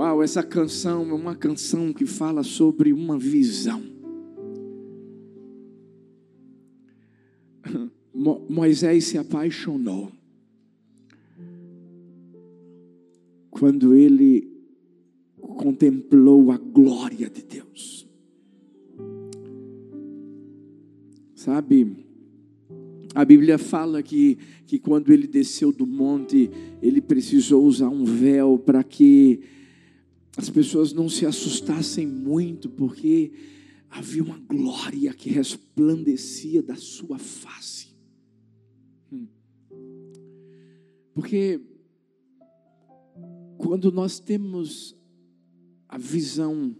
Uau, essa canção é uma canção que fala sobre uma visão. Mo Moisés se apaixonou quando ele contemplou a glória de Deus. Sabe, a Bíblia fala que, que quando ele desceu do monte, ele precisou usar um véu para que as pessoas não se assustassem muito, porque havia uma glória que resplandecia da sua face. Hum. Porque quando nós temos a visão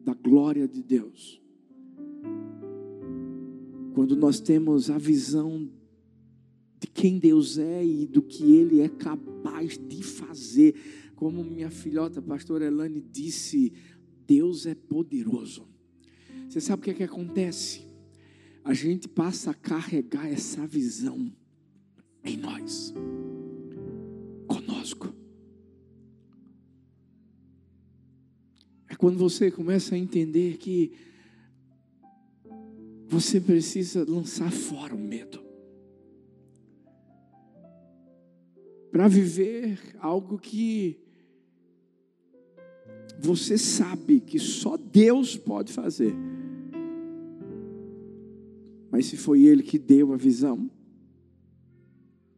da glória de Deus, quando nós temos a visão de quem Deus é e do que Ele é capaz de fazer, como minha filhota, pastora Elane, disse, Deus é poderoso. Você sabe o que, é que acontece? A gente passa a carregar essa visão em nós, conosco. É quando você começa a entender que você precisa lançar fora o medo. Para viver algo que você sabe que só Deus pode fazer. Mas se foi Ele que deu a visão,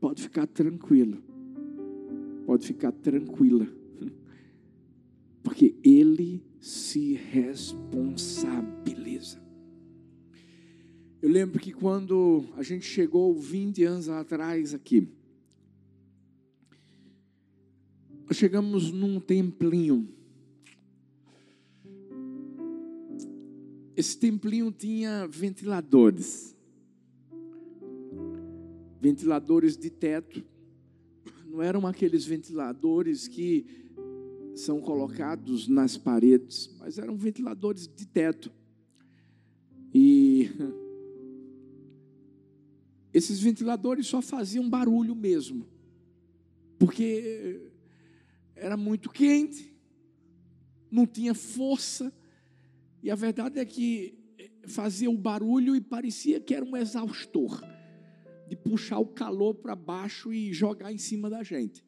pode ficar tranquilo. Pode ficar tranquila. Porque Ele se responsabiliza. Eu lembro que quando a gente chegou 20 anos atrás aqui, chegamos num templinho. Esse templinho tinha ventiladores. Ventiladores de teto. Não eram aqueles ventiladores que são colocados nas paredes, mas eram ventiladores de teto. E esses ventiladores só faziam barulho mesmo, porque era muito quente, não tinha força, e a verdade é que fazia o barulho e parecia que era um exaustor de puxar o calor para baixo e jogar em cima da gente.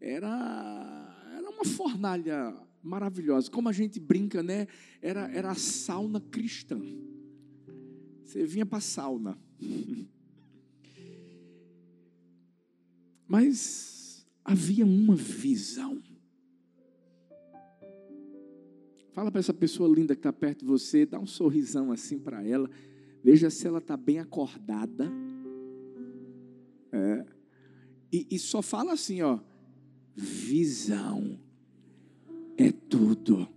Era, era uma fornalha maravilhosa. Como a gente brinca, né? Era, era a sauna cristã. Você vinha para a sauna. Mas havia uma visão. Fala para essa pessoa linda que está perto de você, dá um sorrisão assim para ela. Veja se ela está bem acordada. É. E, e só fala assim, ó. Visão é tudo.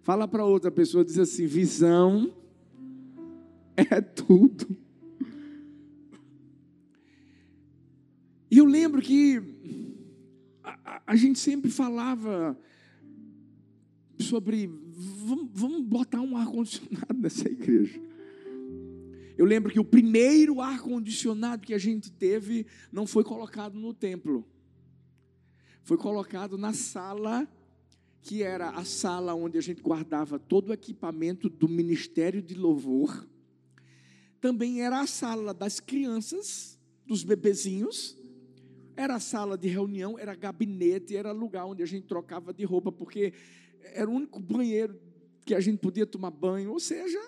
Fala para outra pessoa, diz assim: visão é tudo. E eu lembro que a, a gente sempre falava sobre vamos, botar um ar-condicionado nessa igreja. Eu lembro que o primeiro ar-condicionado que a gente teve não foi colocado no templo, foi colocado na sala, que era a sala onde a gente guardava todo o equipamento do ministério de louvor. Também era a sala das crianças, dos bebezinhos, era sala de reunião, era gabinete, era lugar onde a gente trocava de roupa, porque era o único banheiro que a gente podia tomar banho. Ou seja,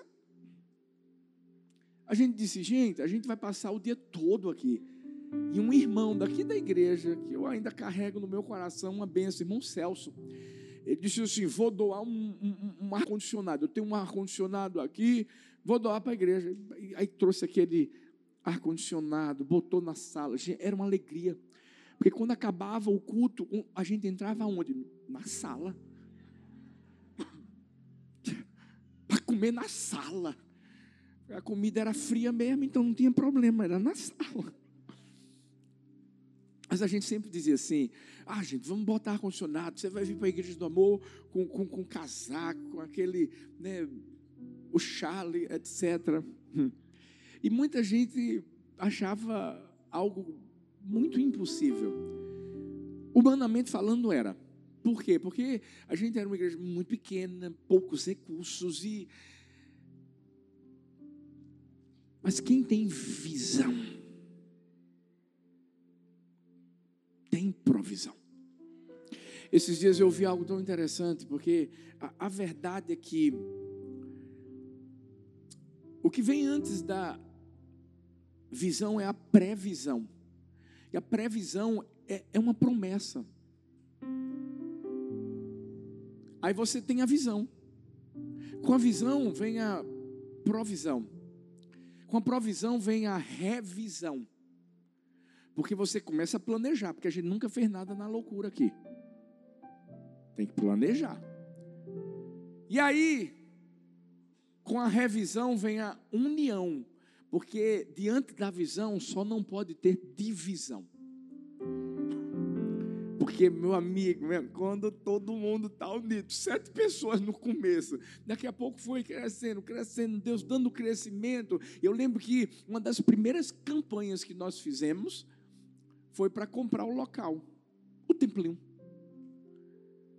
a gente disse, gente, a gente vai passar o dia todo aqui. E um irmão daqui da igreja, que eu ainda carrego no meu coração uma benção, irmão Celso, ele disse assim: vou doar um, um, um ar-condicionado. Eu tenho um ar-condicionado aqui, vou doar para a igreja. Aí trouxe aquele ar-condicionado, botou na sala. Era uma alegria. Porque quando acabava o culto, a gente entrava onde? Na sala. Para comer na sala. A comida era fria mesmo, então não tinha problema, era na sala. Mas a gente sempre dizia assim: ah, gente, vamos botar ar-condicionado. Você vai vir para a igreja do amor com, com, com casaco, com aquele, né, o chale, etc. E muita gente achava algo muito impossível. Humanamente falando, era. Por quê? Porque a gente era uma igreja muito pequena, poucos recursos e. Mas quem tem visão tem provisão. Esses dias eu ouvi algo tão interessante, porque a, a verdade é que o que vem antes da visão é a previsão. A previsão é, é uma promessa. Aí você tem a visão. Com a visão vem a provisão. Com a provisão vem a revisão. Porque você começa a planejar, porque a gente nunca fez nada na loucura aqui. Tem que planejar. E aí, com a revisão vem a união, porque diante da visão só não pode ter divisão. Porque, meu amigo, quando todo mundo está unido, sete pessoas no começo, daqui a pouco foi crescendo, crescendo, Deus dando crescimento. Eu lembro que uma das primeiras campanhas que nós fizemos foi para comprar o local, o templinho.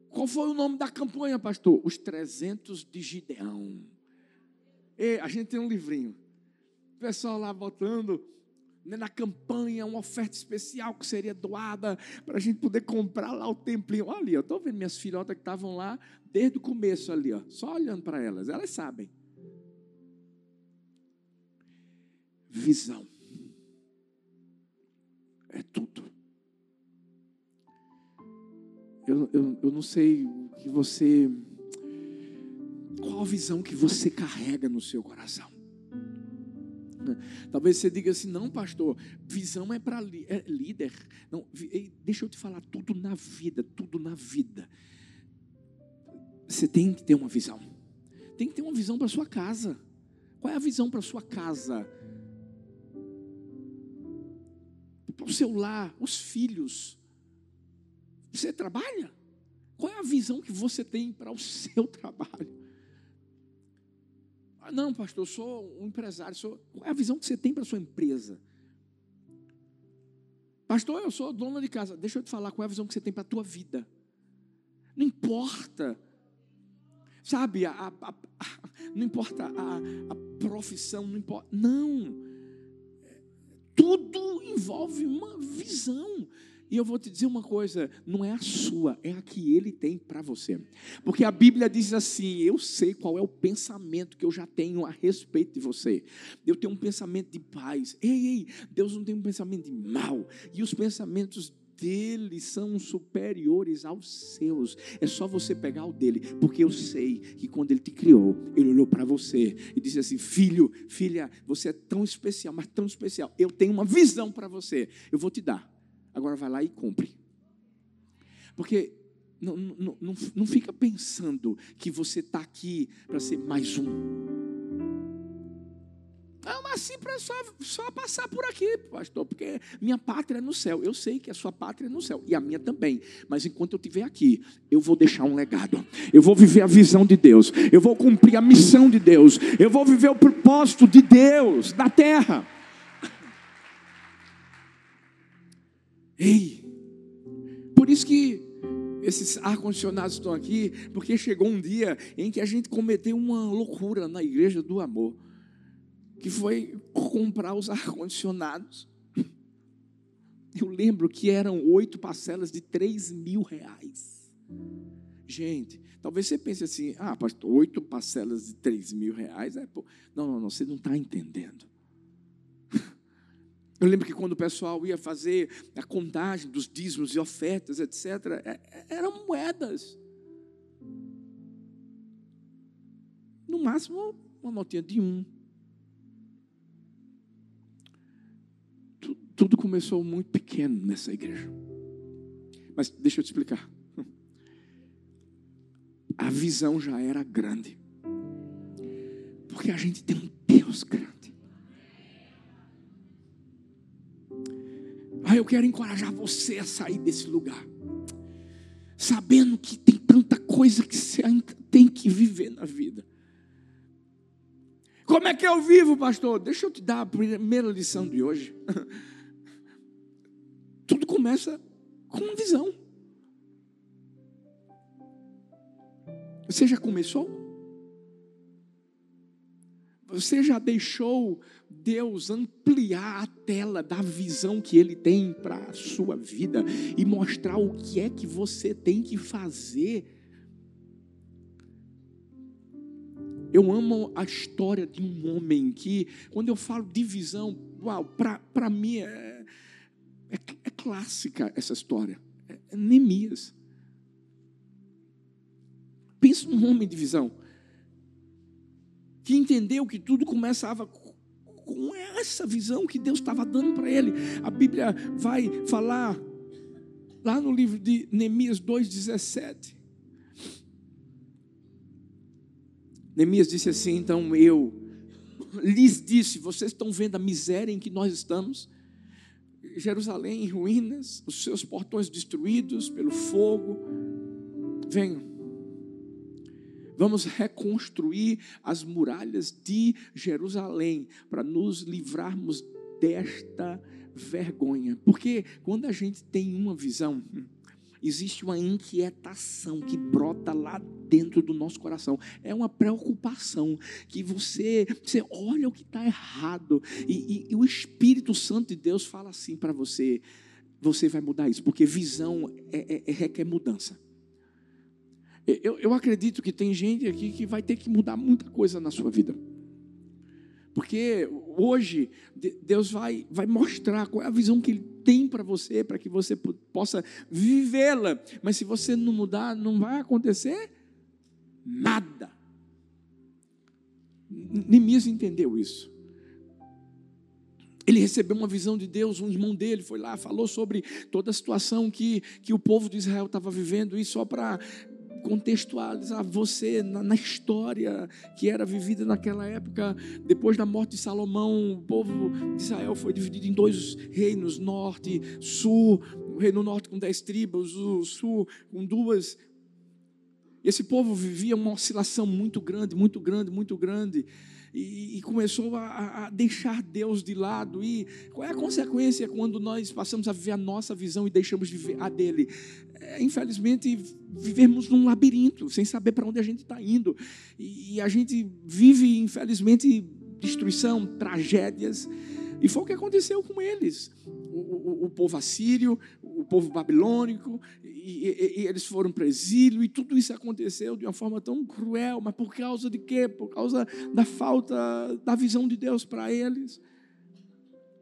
Qual foi o nome da campanha, pastor? Os 300 de Gideão. E a gente tem um livrinho. O pessoal lá botando né, na campanha uma oferta especial que seria doada para a gente poder comprar lá o templinho. Olha ali, eu estou vendo minhas filhotas que estavam lá desde o começo ali, ó, só olhando para elas. Elas sabem. Visão. É tudo. Eu, eu, eu não sei o que você. Qual a visão que você carrega no seu coração? Talvez você diga assim: não, pastor, visão é para é líder. Não, deixa eu te falar, tudo na vida, tudo na vida. Você tem que ter uma visão. Tem que ter uma visão para sua casa. Qual é a visão para sua casa? Para o seu lar, os filhos. Você trabalha? Qual é a visão que você tem para o seu trabalho? Ah, não, pastor, eu sou um empresário. Sou... Qual é a visão que você tem para sua empresa? Pastor, eu sou dona de casa. Deixa eu te falar qual é a visão que você tem para a tua vida. Não importa. Sabe, a, a, a, não importa a, profissão, não importa. Não. Tudo envolve uma visão. E eu vou te dizer uma coisa: não é a sua, é a que ele tem para você. Porque a Bíblia diz assim: eu sei qual é o pensamento que eu já tenho a respeito de você. Eu tenho um pensamento de paz. Ei, ei, Deus não tem um pensamento de mal. E os pensamentos dele são superiores aos seus. É só você pegar o dele, porque eu sei que quando ele te criou, ele olhou para você e disse assim: Filho, filha, você é tão especial, mas tão especial. Eu tenho uma visão para você. Eu vou te dar. Agora vai lá e cumpre. Porque não, não, não, não fica pensando que você está aqui para ser mais um. Mas assim para só, só passar por aqui, pastor, porque minha pátria é no céu. Eu sei que a sua pátria é no céu e a minha também. Mas enquanto eu estiver aqui, eu vou deixar um legado. Eu vou viver a visão de Deus. Eu vou cumprir a missão de Deus. Eu vou viver o propósito de Deus na terra. Ei, por isso que esses ar-condicionados estão aqui, porque chegou um dia em que a gente cometeu uma loucura na igreja do amor, que foi comprar os ar-condicionados. Eu lembro que eram oito parcelas de três mil reais. Gente, talvez você pense assim, ah, pastor, oito parcelas de três mil reais é Não, não, não, você não está entendendo. Eu lembro que quando o pessoal ia fazer a contagem dos dízimos e ofertas, etc., é, é, eram moedas. No máximo, uma notinha de um. Tudo começou muito pequeno nessa igreja. Mas deixa eu te explicar. A visão já era grande. Porque a gente tem um Deus grande. eu quero encorajar você a sair desse lugar, sabendo que tem tanta coisa que você ainda tem que viver na vida. Como é que eu vivo, pastor? Deixa eu te dar a primeira lição de hoje. Tudo começa com uma visão. Você já começou? Você já deixou Deus ampliar a tela da visão que Ele tem para a sua vida e mostrar o que é que você tem que fazer? Eu amo a história de um homem que, quando eu falo de visão, para mim é, é, é, clássica essa história. É, é Neemias. Pensa num homem de visão que entendeu que tudo começava com essa visão que Deus estava dando para ele. A Bíblia vai falar lá no livro de Neemias 2,17. Neemias disse assim: então eu lhes disse, vocês estão vendo a miséria em que nós estamos? Jerusalém em ruínas, os seus portões destruídos pelo fogo. Venham, Vamos reconstruir as muralhas de Jerusalém para nos livrarmos desta vergonha. Porque quando a gente tem uma visão, existe uma inquietação que brota lá dentro do nosso coração. É uma preocupação que você, você olha o que está errado e, e, e o Espírito Santo de Deus fala assim para você: você vai mudar isso, porque visão é, é, é requer mudança. Eu, eu acredito que tem gente aqui que vai ter que mudar muita coisa na sua vida. Porque hoje Deus vai, vai mostrar qual é a visão que Ele tem para você, para que você possa vivê-la. Mas se você não mudar, não vai acontecer nada. Neemias entendeu isso. Ele recebeu uma visão de Deus, um irmão dele foi lá, falou sobre toda a situação que, que o povo de Israel estava vivendo, e só para contextualizar você na, na, história que era vivida naquela época. Depois da morte de Salomão, o povo de Israel foi dividido em dois reinos, norte, sul. O reino norte com dez tribos, o sul com duas. Esse povo vivia uma oscilação muito grande, muito grande, muito grande e, começou a, a, deixar Deus de lado. E qual é a consequência quando nós passamos a viver a nossa visão e deixamos de viver a dele? É, infelizmente, vivemos num labirinto, sem saber para onde a gente está indo. E a gente vive, infelizmente, destruição, tragédias. E foi o que aconteceu com eles. O, o, o povo assírio, o povo babilônico, e, e, e, eles foram para exílio, e tudo isso aconteceu de uma forma tão cruel, mas por causa de quê? Por causa da falta da visão de Deus para eles.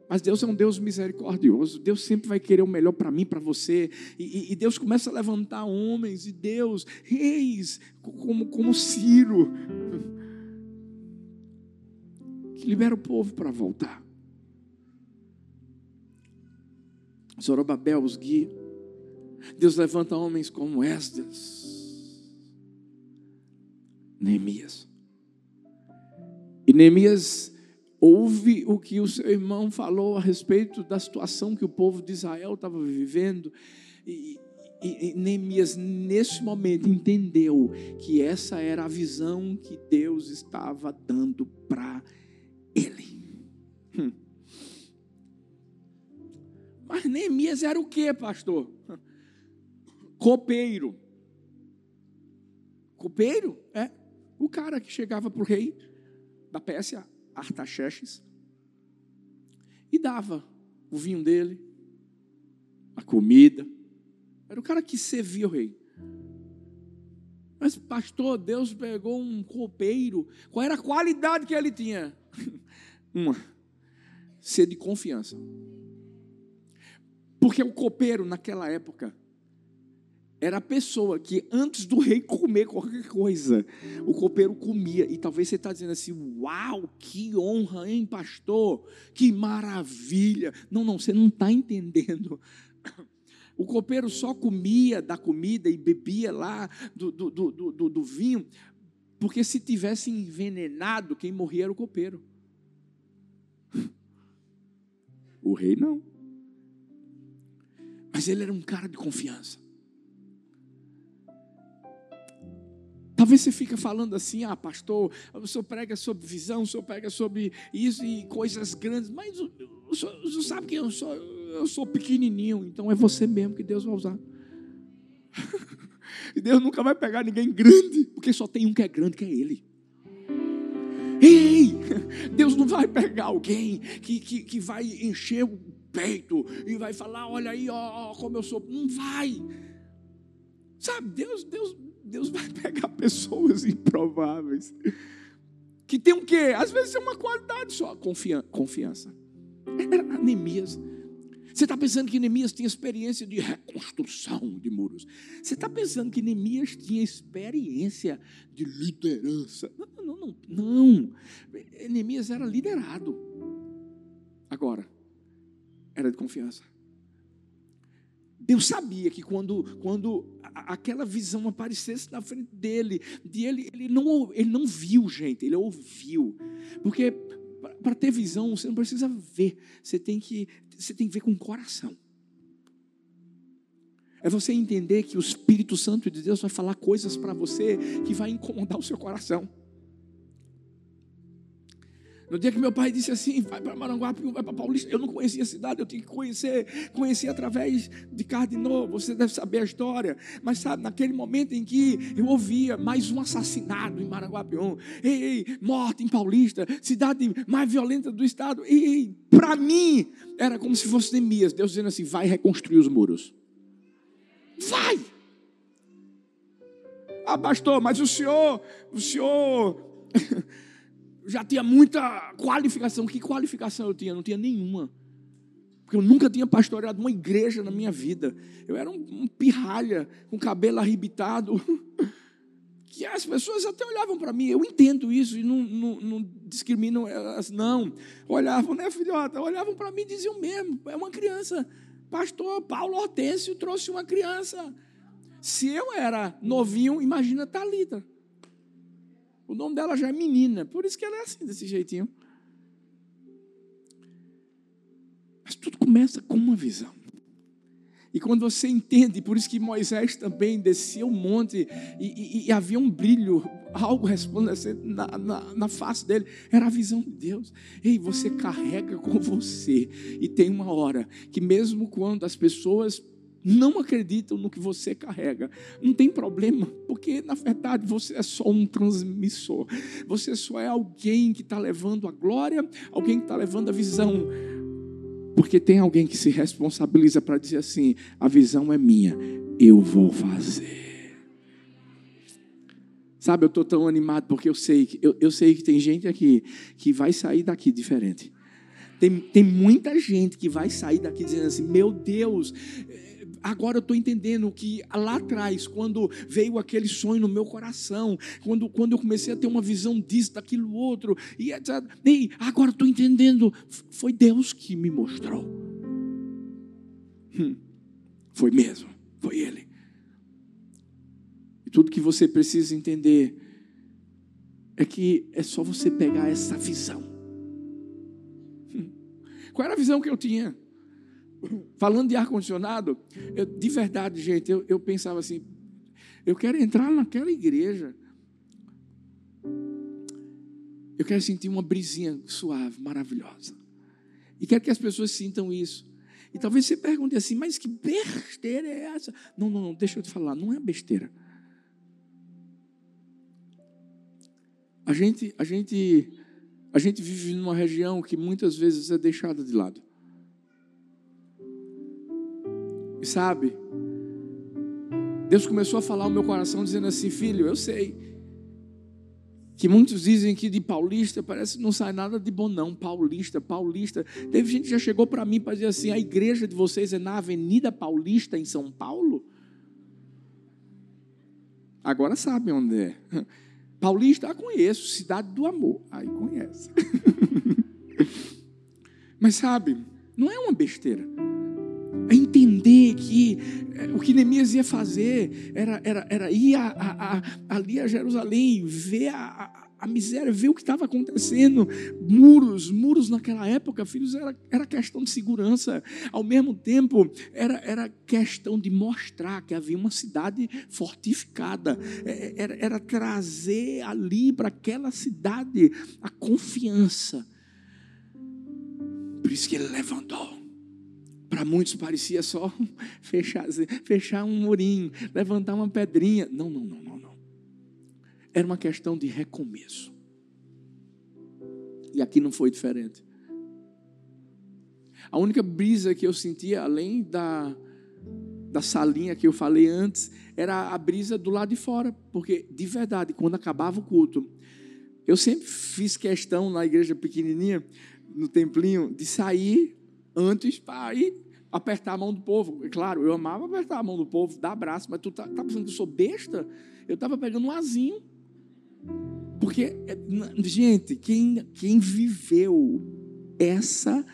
Mas Deus é um Deus misericordioso. Deus sempre vai querer o melhor para mim, para você. E, e, Deus começa a levantar homens e Deus, reis, como, como Ciro, que libera o povo para voltar. Zorobabel os guia. Deus levanta homens como Esdras, Neemias. E Neemias ouve o que o seu irmão falou a respeito da situação que o povo de Israel estava vivendo. E, e, e Neemias, nesse momento, entendeu que essa era a visão que Deus estava dando para ele. Hum. Mas Neemias era o que, pastor? Copeiro. Copeiro? É. O cara que chegava para o rei da Pérsia, Artaxerxes, e dava o vinho dele, a comida. Era o cara que servia o rei. Mas, pastor, Deus pegou um copeiro. Qual era a qualidade que ele tinha? Uma, ser de confiança. Porque o copeiro, naquela época, era a pessoa que antes do rei comer qualquer coisa, o copeiro comia. E talvez você está dizendo assim: Uau, que honra, hein, pastor? Que maravilha. Não, não, você não está entendendo. O copeiro só comia da comida e bebia lá do, do, do, do, do vinho, porque se tivesse envenenado, quem morria era o copeiro. O rei não. Mas ele era um cara de confiança. Talvez você fique falando assim, ah, pastor, o senhor prega sobre visão, o senhor prega sobre isso e coisas grandes, mas o, senhor, o senhor sabe que eu sou, eu sou pequenininho, então é você mesmo que Deus vai usar. E Deus nunca vai pegar ninguém grande, porque só tem um que é grande, que é Ele. Ei, Deus não vai pegar alguém que, que, que vai encher o peito e vai falar: olha aí, ó, como eu sou. Não vai. Sabe, Deus, Deus, Deus vai pegar pessoas improváveis. Que tem o quê? Às vezes é uma qualidade só, confiança. Era Neemias. Você está pensando que Neemias tinha experiência de reconstrução de muros. Você está pensando que Neemias tinha experiência de liderança. Não, não, não. Não. Neemias era liderado. Agora, era de confiança. Deus sabia que quando, quando aquela visão aparecesse na frente dele, de ele, ele, não, ele não viu, gente, ele ouviu. Porque para ter visão, você não precisa ver, você tem que, você tem que ver com o coração. É você entender que o Espírito Santo de Deus vai falar coisas para você que vai incomodar o seu coração. No dia que meu pai disse assim, vai para Maranguape, vai para Paulista, eu não conhecia a cidade, eu tinha que conhecer, conhecer através de Cardinô, você deve saber a história, mas sabe, naquele momento em que eu ouvia mais um assassinato em Maranguapium, ei, ei, morte em Paulista, cidade mais violenta do estado, ei, para mim, era como se fosse Neemias, Deus dizendo assim, vai reconstruir os muros, vai, ah pastor, mas o senhor, o senhor já tinha muita qualificação. Que qualificação eu tinha? Não tinha nenhuma. Porque eu nunca tinha pastoreado uma igreja na minha vida. Eu era um, um pirralha, com cabelo arrebitado. Que as pessoas até olhavam para mim, eu entendo isso e não, não, não discriminam elas, não. Olhavam, né, filhota? Olhavam para mim e diziam mesmo: é uma criança. Pastor Paulo Hortêncio trouxe uma criança. Se eu era novinho, imagina Talita. O nome dela já é menina, por isso que ela é assim, desse jeitinho. Mas tudo começa com uma visão. E quando você entende, por isso que Moisés também descia o monte e, e, e, havia um brilho, algo resplandecendo na, na, na, face dele, era a visão de Deus. Ei, você carrega com você, e tem uma hora que, mesmo quando as pessoas não acreditam no que você carrega. Não tem problema, porque na verdade você é só um transmissor. Você só é alguém que está levando a glória, alguém que está levando a visão. Porque tem alguém que se responsabiliza para dizer assim: a visão é minha, eu vou fazer. Sabe, eu estou tão animado porque eu sei, que, eu, eu sei que tem gente aqui que vai sair daqui diferente. Tem, tem muita gente que vai sair daqui dizendo assim: meu Deus, agora eu estou entendendo que lá atrás, quando veio aquele sonho no meu coração, quando, quando eu comecei a ter uma visão disso, daquilo outro, e. E agora estou entendendo, foi Deus que me mostrou. Hum, foi mesmo, foi Ele. E tudo que você precisa entender é que é só você pegar essa visão. Hum, qual era a visão que eu tinha? Falando de ar-condicionado, de verdade, gente, eu, eu pensava assim: eu quero entrar naquela igreja. Eu quero sentir uma brisinha suave, maravilhosa. E quero que as pessoas sintam isso. E talvez você pergunte assim, mas que besteira é essa? Não, não, não, deixa eu te falar, não é besteira. A gente, a gente, a gente vive numa região que muitas vezes é deixada de lado. Sabe, Deus começou a falar o meu coração dizendo assim, filho, eu sei que muitos dizem que de paulista parece que não sai nada de bom não, paulista, paulista. Teve gente que já chegou para mim para dizer assim, a igreja de vocês é na Avenida Paulista em São Paulo? Agora sabem onde é. Paulista, ah, conheço, cidade do amor. Aí conhece. Mas sabe, não é uma besteira que eh, o que Neemias ia fazer era, era, era ir a, a, a, ali a Jerusalém, ver a, a miséria, ver o que estava acontecendo. Muros, muros naquela época, filhos, era, era questão de segurança. Ao mesmo tempo, era, era questão de mostrar que havia uma cidade fortificada. É, é, era, era trazer ali para aquela cidade a confiança. Por isso que ele levantou Para muitos parecia só fechar, fechar um murinho, levantar uma pedrinha. Não, não, não, não, não. Era uma questão de recomeço. E aqui não foi diferente. A única brisa que eu sentia, além da, da salinha que eu falei antes, era a brisa do lado de fora. Porque, de verdade, quando acabava o culto, eu sempre fiz questão na igreja pequenininha, no templinho, de sair antes para ir apertar a mão do povo. E, claro, eu amava apertar a mão do povo, dar abraço, mas tu tá, tá pensando que eu sou besta? Eu estava pegando um azinho. Porque, é, gente, quem, quem viveu essa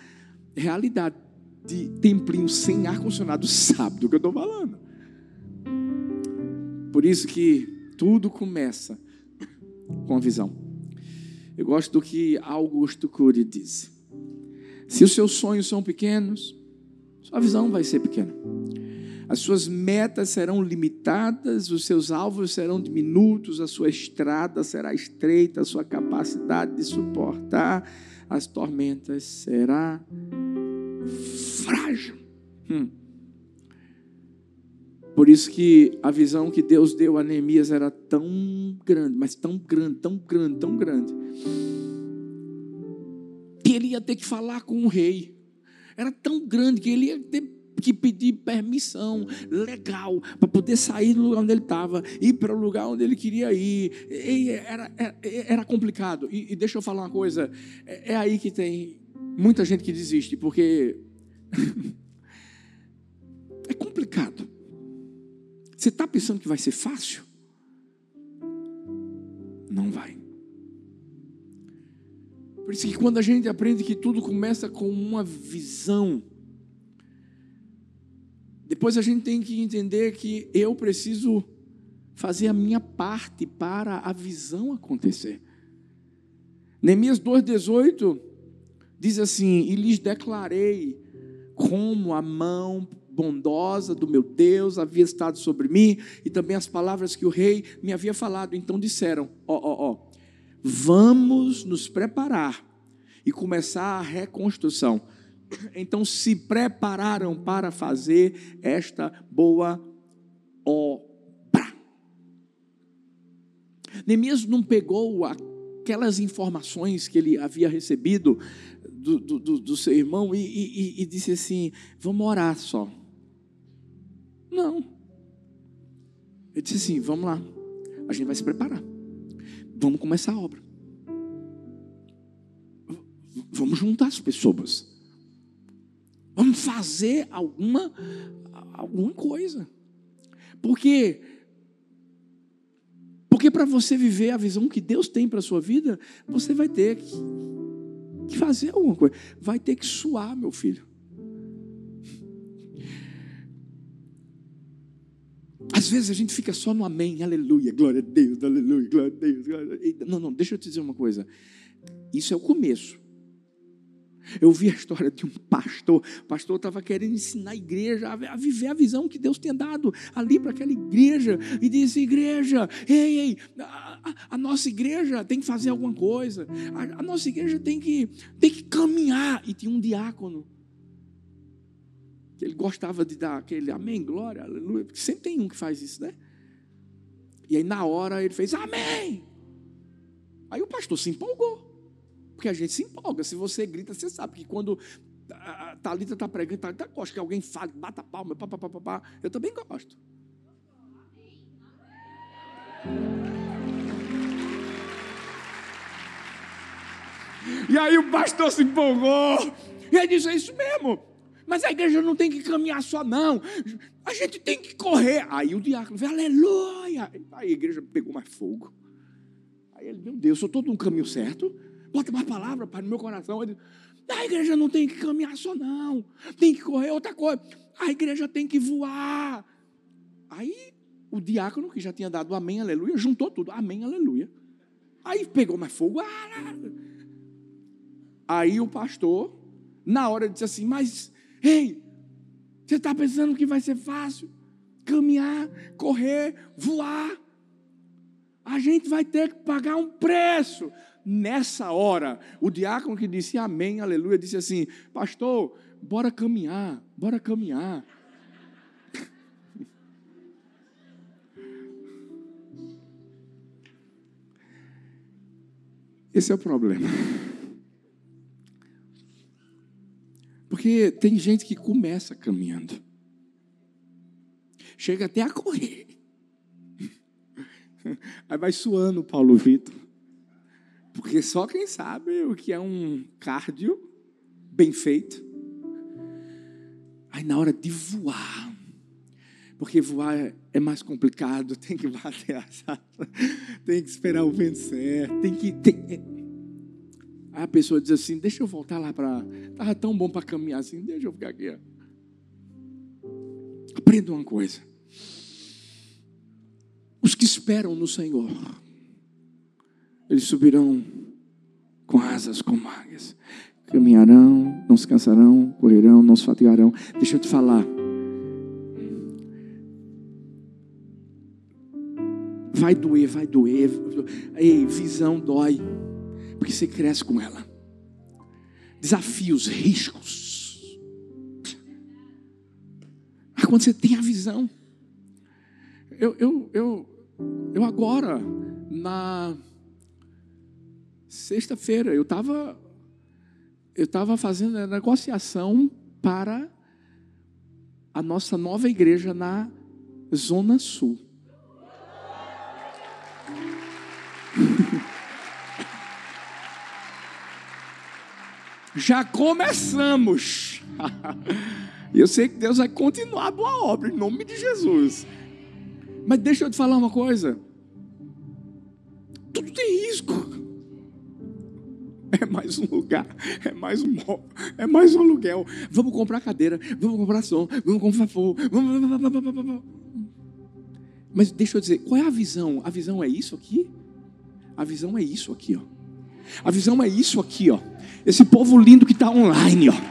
realidade de templinho sem ar-condicionado sabe do que eu estou falando. Por isso que tudo começa com a visão. Eu gosto do que Augusto Cury diz. Se os seus sonhos são pequenos, sua visão vai ser pequena. As suas metas serão limitadas, os seus alvos serão diminutos, a sua estrada será estreita, a sua capacidade de suportar as tormentas será frágil. Hum. Por isso que a visão que Deus deu a Neemias era tão grande, mas tão grande, tão grande, tão grande. Ele ia ter que falar com o rei. Era tão grande que ele ia ter que pedir permissão legal para poder sair do lugar onde ele estava, ir para o lugar onde ele queria ir. E era, era, era complicado. E, e, deixa eu falar uma coisa: é, é aí que tem muita gente que desiste, porque é complicado. Você está pensando que vai ser fácil? Não vai. Por isso que quando a gente aprende que tudo começa com uma visão, depois a gente tem que entender que eu preciso fazer a minha parte para a visão acontecer. Neemias 2,18 diz assim: E lhes declarei como a mão bondosa do meu Deus havia estado sobre mim, e também as palavras que o rei me havia falado. Então disseram: Ó, ó, ó, vamos nos preparar e começar a reconstrução. Então se prepararam para fazer esta boa obra. Neemias não pegou aquelas informações que ele havia recebido do, do, do seu irmão e, e, e disse assim: vamos orar só. Não. Ele disse assim: vamos lá, a gente vai se preparar, vamos começar a obra, vamos juntar as pessoas, vamos fazer alguma, alguma coisa, porque porque para você viver a visão que Deus tem para a sua vida, você vai ter que, que fazer alguma coisa, vai ter que suar, meu filho. Às vezes a gente fica só no amém, aleluia, glória a Deus, aleluia, glória a Deus. Glória a Deus. Não, não, deixa eu te dizer uma coisa. Isso é o começo. Eu vi a história de um pastor. O pastor estava querendo ensinar a igreja a viver a visão que Deus tinha dado ali para aquela igreja. E disse: Igreja, ei, ei, a, a, nossa igreja tem que fazer alguma coisa. A, a nossa igreja tem que, tem que caminhar. E tinha um diácono ele gostava de dar aquele amém, glória, aleluia, porque sempre tem um que faz isso, né? E aí na hora ele fez amém. Aí o pastor se empolgou. Porque a gente se empolga. Se você grita, você sabe que quando a Thalita está pregando, Thalita gosta que alguém fale, bata palma, pá, pá, pá, pá. Eu também gosto. E aí o pastor se empolgou. E aí disse: É isso mesmo. Mas a igreja não tem que caminhar só, não. A gente tem que correr. Aí o diácono veio, aleluia. Aí a igreja pegou mais fogo. Aí ele, meu Deus, eu estou no caminho certo. Bota mais palavra, Pai, no meu coração. Ele, a igreja não tem que caminhar só, não. Tem que correr outra coisa. A igreja tem que voar. Aí o diácono, que já tinha dado amém, aleluia, juntou tudo. Amém, aleluia. Aí pegou mais fogo. Aí o pastor, na hora, disse assim: Mas Ei, você está pensando que vai ser fácil? Caminhar, correr, voar. A gente vai ter que pagar um preço. Nessa hora, o diácono que disse amém, aleluia, disse assim: Pastor, bora caminhar, Bora caminhar. Esse é o problema. Porque tem gente que começa caminhando, chega até a correr, aí vai suando o Paulo Vitor, porque só quem sabe o que é um cardio bem feito. Aí na hora de voar, porque voar é mais complicado, tem que bater as asas, tem que esperar o vento certo, tem que. Tem... Aí a pessoa diz assim: Deixa eu voltar lá para. Estava tão bom para caminhar assim, deixa eu ficar aqui. Aprenda uma coisa. Os que esperam no Senhor, eles subirão com asas como águias. Caminharão, não se cansarão, correrão, não se fatigarão. Deixa eu te falar. Vai doer, vai doer. Ei, visão dói. Porque você cresce com ela. Desafios, riscos. Mas quando você tem a visão. Eu, eu, eu, eu agora, na sexta-feira, eu estava eu estava fazendo a negociação para a nossa nova igreja na Zona Sul. Já começamos. E eu sei que Deus vai continuar a boa obra, em nome de Jesus. Mas deixa eu te falar uma coisa. Tudo tem risco. É mais um lugar, é mais um é mais um aluguel. Vamos comprar cadeira, vamos comprar som, vamos comprar fogo. Vamos... Mas deixa eu dizer, qual é a visão? A visão é isso aqui? A visão é isso aqui, ó. A visão é isso aqui, ó. Esse povo lindo que está online, ó.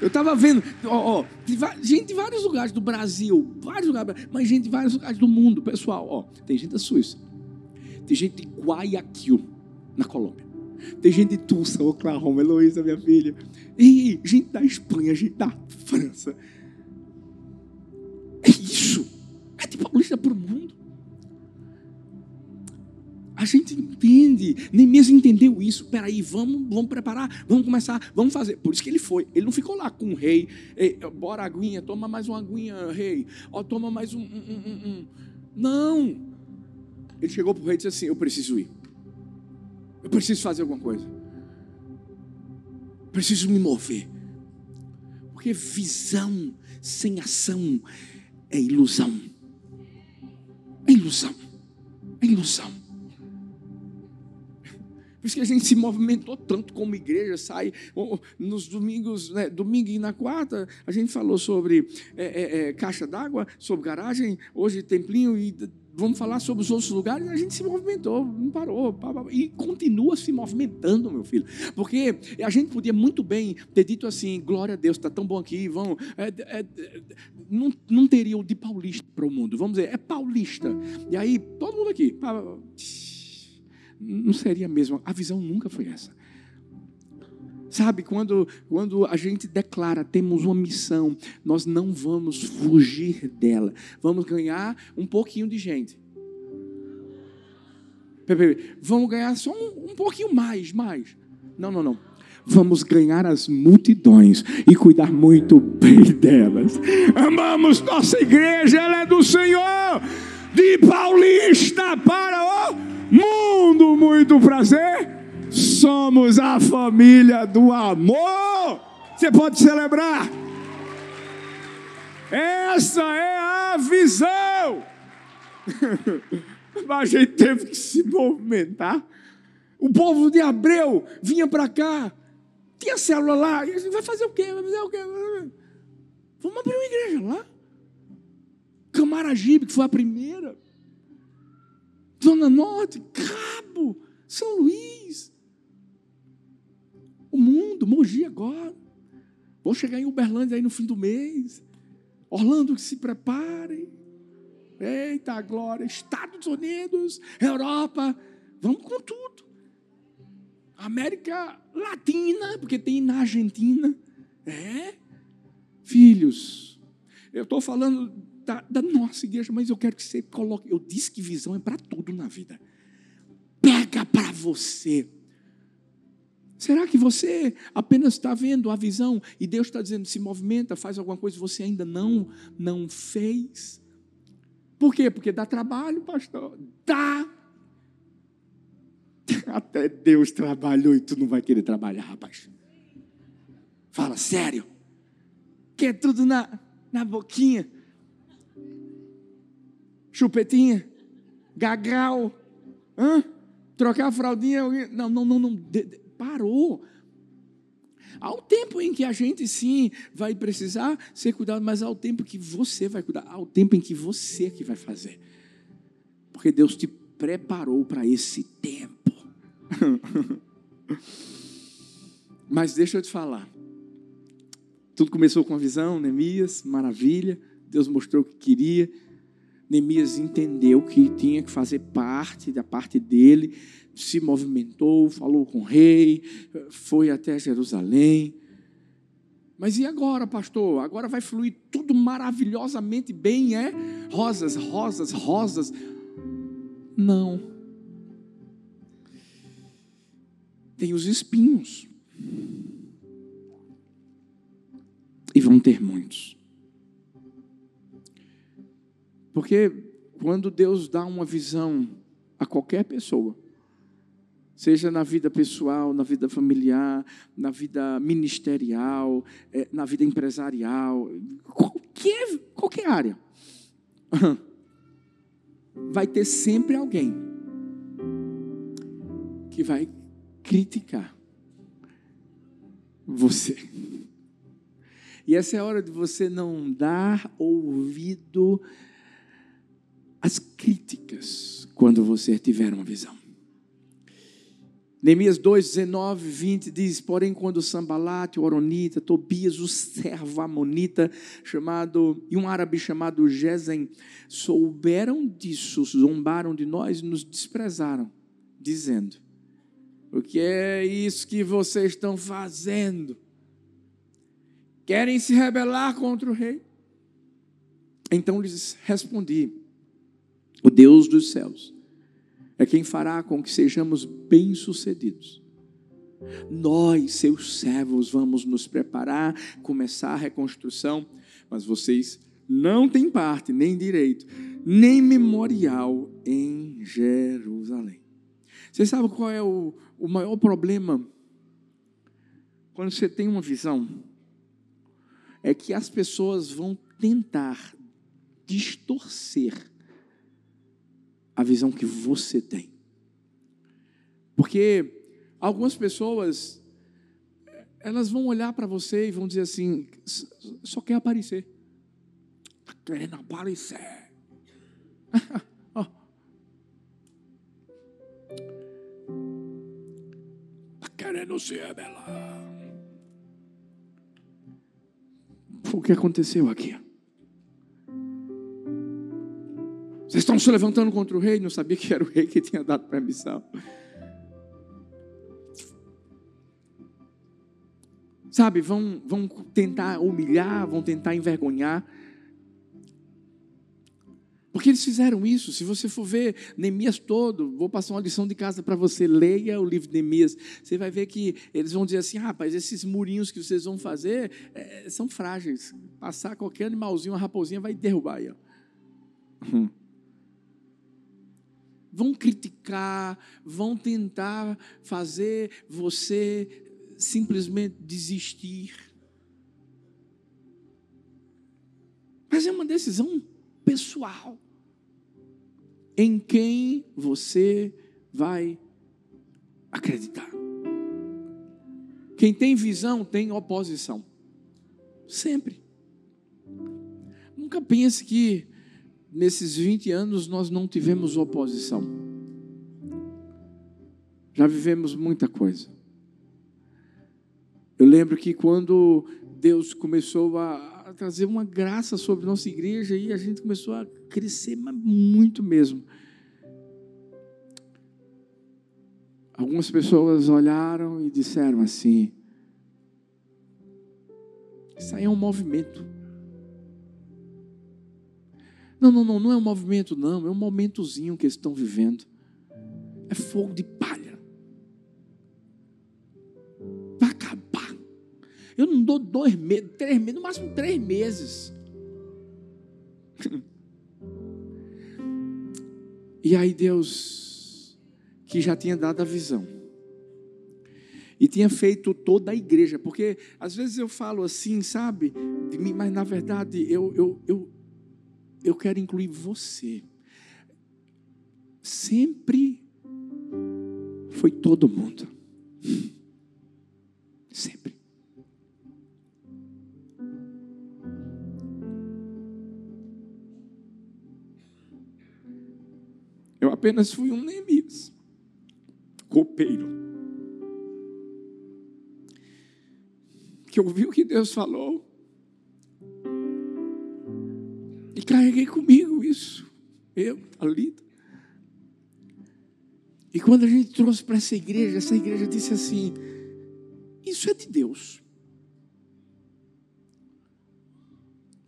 Eu estava vendo, ó, ó, gente de vários lugares do Brasil, vários lugares, mas gente de vários lugares do mundo, pessoal, ó. Tem gente da Suíça, tem gente de Guayaquil, na Colômbia. Tem gente de Tulsa, Oklahoma, Heloísa, minha filha. E gente da Espanha, gente da França. É isso. É de paulista para o mundo. A gente entende, nem mesmo entendeu isso. Peraí, vamos, vamos preparar, vamos começar, vamos fazer. Por isso que ele foi. Ele não ficou lá com o rei. Bora, aguinha, toma mais uma aguinha, rei. Ó, toma mais um, um, um, um. Não. Ele chegou para o rei e disse assim: Eu preciso ir. Eu preciso fazer alguma coisa. Preciso me mover. Porque visão sem ação é ilusão. É ilusão. É ilusão. Por isso que a gente se movimentou tanto como igreja, sai nos domingos, né, domingo e na quarta, a gente falou sobre é, é, é, caixa d'água, sobre garagem, hoje templinho e vamos falar sobre os outros lugares, a gente se movimentou, não parou, e continua se movimentando, meu filho, porque a gente podia muito bem ter dito assim, glória a Deus, está tão bom aqui, vamos, é, é, não, não teria o de paulista para o mundo, vamos dizer, é paulista, e aí todo mundo aqui, não seria mesmo. A visão nunca foi essa. Sabe, quando, quando a gente declara, temos uma missão, nós não vamos fugir dela. Vamos ganhar um pouquinho de gente. Vamos ganhar só um, um pouquinho mais, mais. Não, não, não. Vamos ganhar as multidões e cuidar muito bem delas. Amamos nossa igreja, ela é do Senhor. De Paulista para o Mundo, muito prazer. Somos a família do amor. Você pode celebrar. Essa é a visão. Mas a gente teve que se movimentar. O povo de Abreu vinha para cá. Tinha célula lá. Vai fazer o quê? Vai fazer o quê? Vamos abrir uma igreja lá. Camaragibe, que foi a primeira. Zona Norte, Cabo, São Luís. O mundo, Mogi agora. Vou chegar em Uberlândia aí no fim do mês. Orlando, que se preparem. Eita glória, Estados Unidos, Europa. Vamos com tudo. América Latina, porque tem na Argentina. É. Filhos, eu estou falando da, da, nossa igreja, mas eu quero que você coloque. Eu disse que visão é para tudo na vida. Pega para você. Será que você apenas está vendo a visão e Deus está dizendo se movimenta, faz alguma coisa que você ainda não não fez? Por quê? Porque dá trabalho, pastor. Dá. Até Deus trabalhou e tu não vai querer trabalhar, rapaz. Fala sério. Quer tudo na, na boquinha. Chupetinha. Gagal. Hã? Trocar a fraldinha. Não, não, não, não. Parou. Há um tempo em que a gente sim vai precisar ser cuidado, mas há o tempo que você vai cuidar, há o tempo em que você que vai fazer. Porque Deus te preparou para esse tempo. mas deixa eu te falar. Tudo começou com a visão, Neemias, maravilha. Deus mostrou o que queria. Neemias entendeu que tinha que fazer parte da parte dele se movimentou, falou com o rei, foi até Jerusalém. Mas e agora, pastor? Agora vai fluir tudo maravilhosamente bem, é? Rosas, rosas, rosas. Não. Tem os espinhos. E vão ter muitos. Porque quando Deus dá uma visão a qualquer pessoa, seja na vida pessoal, na vida familiar, na vida ministerial, eh, na vida empresarial, qualquer, qualquer área. Vai ter sempre alguém que vai criticar você. E essa é a hora de você não dar ouvido às críticas quando você tiver uma visão. Neemias 2, 19, 20 diz: Porém, quando Sambalate, o Oronita, Tobias, o servo Amonita, chamado, e um árabe chamado Gesem, souberam disso, zombaram de nós e nos desprezaram, dizendo: O que é isso que vocês estão fazendo? Querem se rebelar contra o rei? Então lhes respondi: O Deus dos céus é quem fará com que sejamos bem-sucedidos. Nós, seus servos, vamos nos preparar, começar a reconstrução, mas vocês não têm parte, nem direito, nem memorial em Jerusalém. Você sabe qual é o, o maior problema quando você tem uma visão? É que as pessoas vão tentar distorcer a visão que você tem. Porque algumas pessoas, elas vão olhar para você e vão dizer assim: só quer aparecer. Está querendo aparecer. Está querendo se rebelar. O que aconteceu aqui? Vocês estão se levantando contra o rei? Não sabia que era o rei que tinha dado permissão. Sabe, vão, vão tentar humilhar, vão tentar envergonhar. Porque eles fizeram isso. Se você for ver Neemias todo, vou passar uma lição de casa para você. Leia o livro de Neemias. Você vai ver que eles vão dizer assim: ah, rapaz, esses murinhos que vocês vão fazer é, são frágeis. Passar qualquer animalzinho, uma raposinha, vai derrubar aí. Hum vão criticar, vão tentar fazer você simplesmente desistir. Mas é uma decisão pessoal. Em quem você vai acreditar. Quem tem visão tem oposição. Sempre. Nunca pense que nesses 20 anos nós não tivemos oposição. Já vivemos muita coisa. Eu lembro que quando Deus começou a, trazer uma graça sobre nossa igreja e a gente começou a crescer muito mesmo. Algumas pessoas olharam e disseram assim: Isso aí é um movimento. Não, não, não, não é um movimento, não, é um momentozinho que eles estão vivendo. É fogo de palha. Vai acabar. Eu não dou dois meses, três meses, no máximo três meses. E aí Deus, que já tinha dado a visão, e tinha feito toda a igreja, porque às vezes eu falo assim, sabe, de mim, mas na verdade eu, eu, eu, eu quero incluir você. Sempre foi todo mundo. Sempre. Eu apenas fui um Neemias, copeiro, que ouviu o que Deus falou carreguei comigo isso, eu, Alita. E quando a gente trouxe para essa igreja, essa igreja disse assim: Isso é de Deus.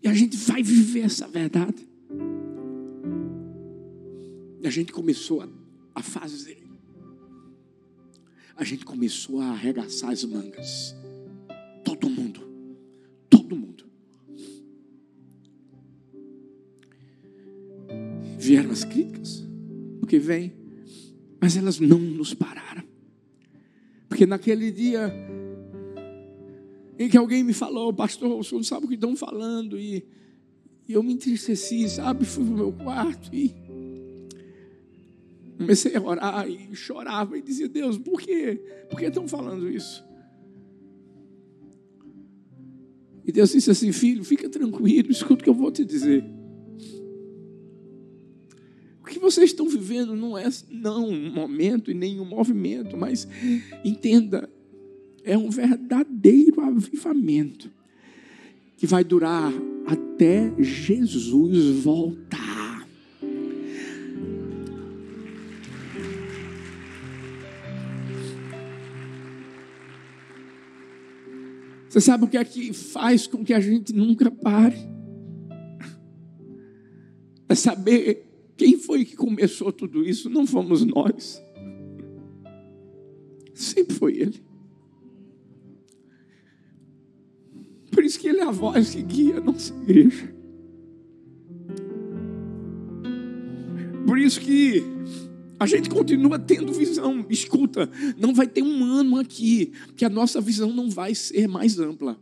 E a gente vai viver essa verdade. E a gente começou a, a fazer. A gente começou a arregaçar as mangas. Todo mundo. As críticas. Porque vem. Mas elas não nos pararam. Porque naquele dia em que alguém me falou, pastor, o senhor não sabe o que estão falando, e, e eu me entristeci, sabe? Fui no meu quarto e Comecei a orar e chorava e dizia: Deus, por quê? Por que estão falando isso? E Deus disse assim: Filho, fica tranquilo, escuta o que eu vou te dizer. Vocês estão vivendo não é não um momento e nem um movimento, mas entenda, é um verdadeiro avivamento que vai durar até Jesus voltar. Você sabe o que é que faz com que a gente nunca pare? É saber quem foi que começou tudo isso. Não fomos nós. Sempre foi Ele. Por isso que Ele é a voz que guia a nossa igreja. Por isso que a gente continua tendo visão. Escuta, não vai ter um ano aqui que a nossa visão não vai ser mais ampla.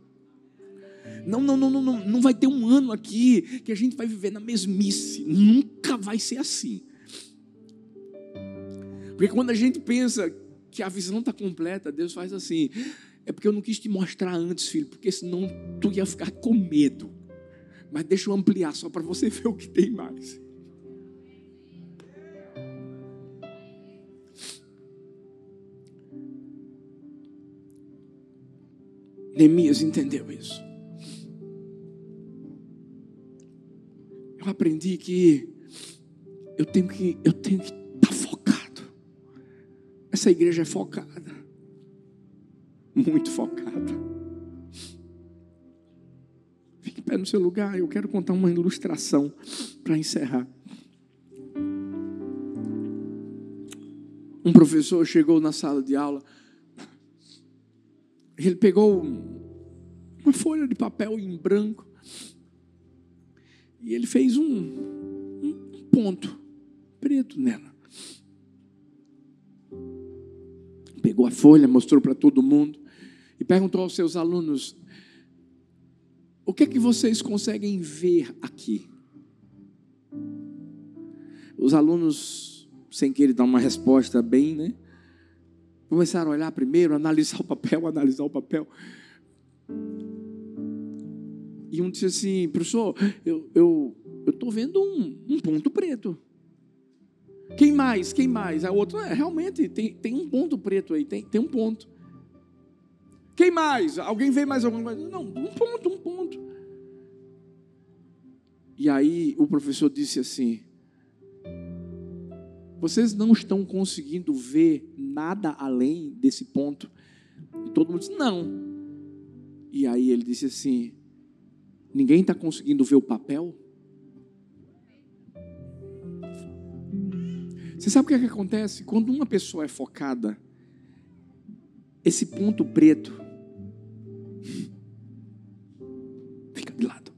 Não, não, não, não, não, não vai ter um ano aqui que a gente vai viver na mesmice. Nunca vai ser assim. Porque quando a gente pensa que a visão está completa, Deus faz assim. É porque eu não quis te mostrar antes, filho, porque senão tu ia ficar com medo. Mas deixa eu ampliar só para você ver o que tem mais. Neemias entendeu isso. Eu aprendi que eu tenho que eu tenho que estar tá focado. Essa igreja é focada. Muito focada. Fique pé no seu lugar, eu quero contar uma ilustração para encerrar. Um professor chegou na sala de aula ele pegou uma folha de papel em branco e ele fez um, um ponto preto nela. Pegou a folha, mostrou para todo mundo e perguntou aos seus alunos: O que é que vocês conseguem ver aqui? Os alunos, sem querer dar uma resposta bem, né? Começaram a olhar primeiro, analisar o papel, analisar o papel. E um disse assim, professor, eu eu, eu vendo um, um ponto preto. Quem mais? Quem mais? A outra, é, realmente, tem, tem um ponto preto aí, tem, tem um ponto. Quem mais? Alguém vê mais alguma coisa? Não, um ponto, um ponto. E aí o professor disse assim: Vocês não estão conseguindo ver nada além desse ponto? E todo mundo disse: Não. E aí ele disse assim: Ninguém está conseguindo ver o papel? Você sabe o que, é que acontece? Quando uma pessoa é focada, esse ponto preto fica de lado.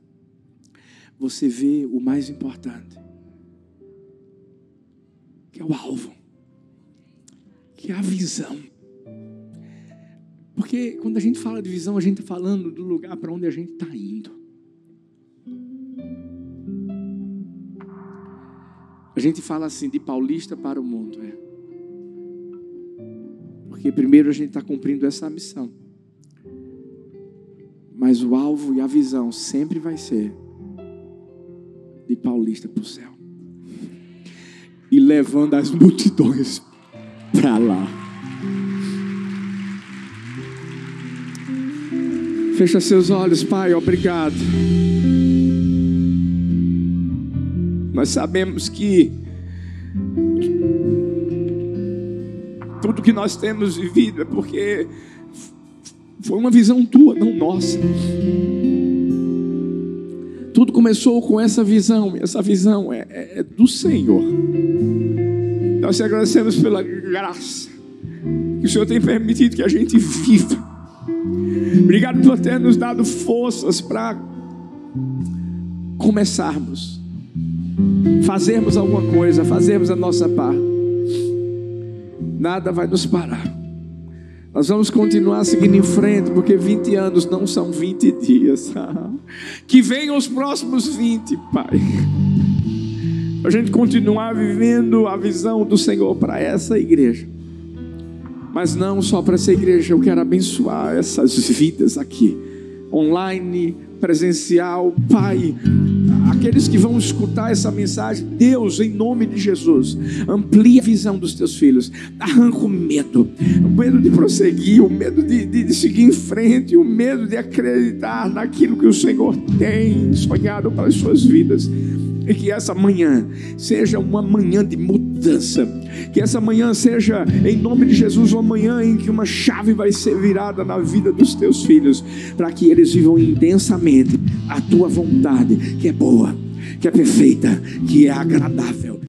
Você vê o mais importante, que é o alvo, que é a visão. Porque quando a gente fala de visão, a gente está falando do lugar para onde a gente está indo. Gente fala assim, de paulista para o mundo. É. Porque primeiro a gente está cumprindo essa missão. Mas o alvo e a visão sempre vai ser de paulista para o céu. E levando as multidões para lá. Fecha seus olhos, Pai, obrigado. Nós sabemos que tudo que nós temos vivido é porque foi uma visão tua, não nossa. Tudo começou com essa visão, e essa visão é, é, é do Senhor. Nós te agradecemos pela graça que o Senhor tem permitido que a gente viva. Obrigado por ter nos dado forças para começarmos, fazermos alguma coisa, fazermos a nossa parte. Nada vai nos parar. Nós vamos continuar seguindo em frente, porque 20 anos não são 20 dias. que venham os próximos 20, Pai. A gente continuar vivendo a visão do Senhor para essa igreja. Mas não só para essa igreja, eu quero abençoar essas vidas aqui, online, presencial, Pai. Aqueles que vão escutar essa mensagem, Deus, em nome de Jesus, amplia a visão dos teus filhos, arranca o medo, o medo de prosseguir, o medo de, de, de seguir em frente, o medo de acreditar naquilo que o Senhor tem sonhado para as suas vidas. E que essa manhã seja uma manhã de mudança. Que essa manhã seja, em nome de Jesus, uma manhã em que uma chave vai ser virada na vida dos teus filhos, para que eles vivam intensamente a tua vontade, que é boa, que é perfeita, que é agradável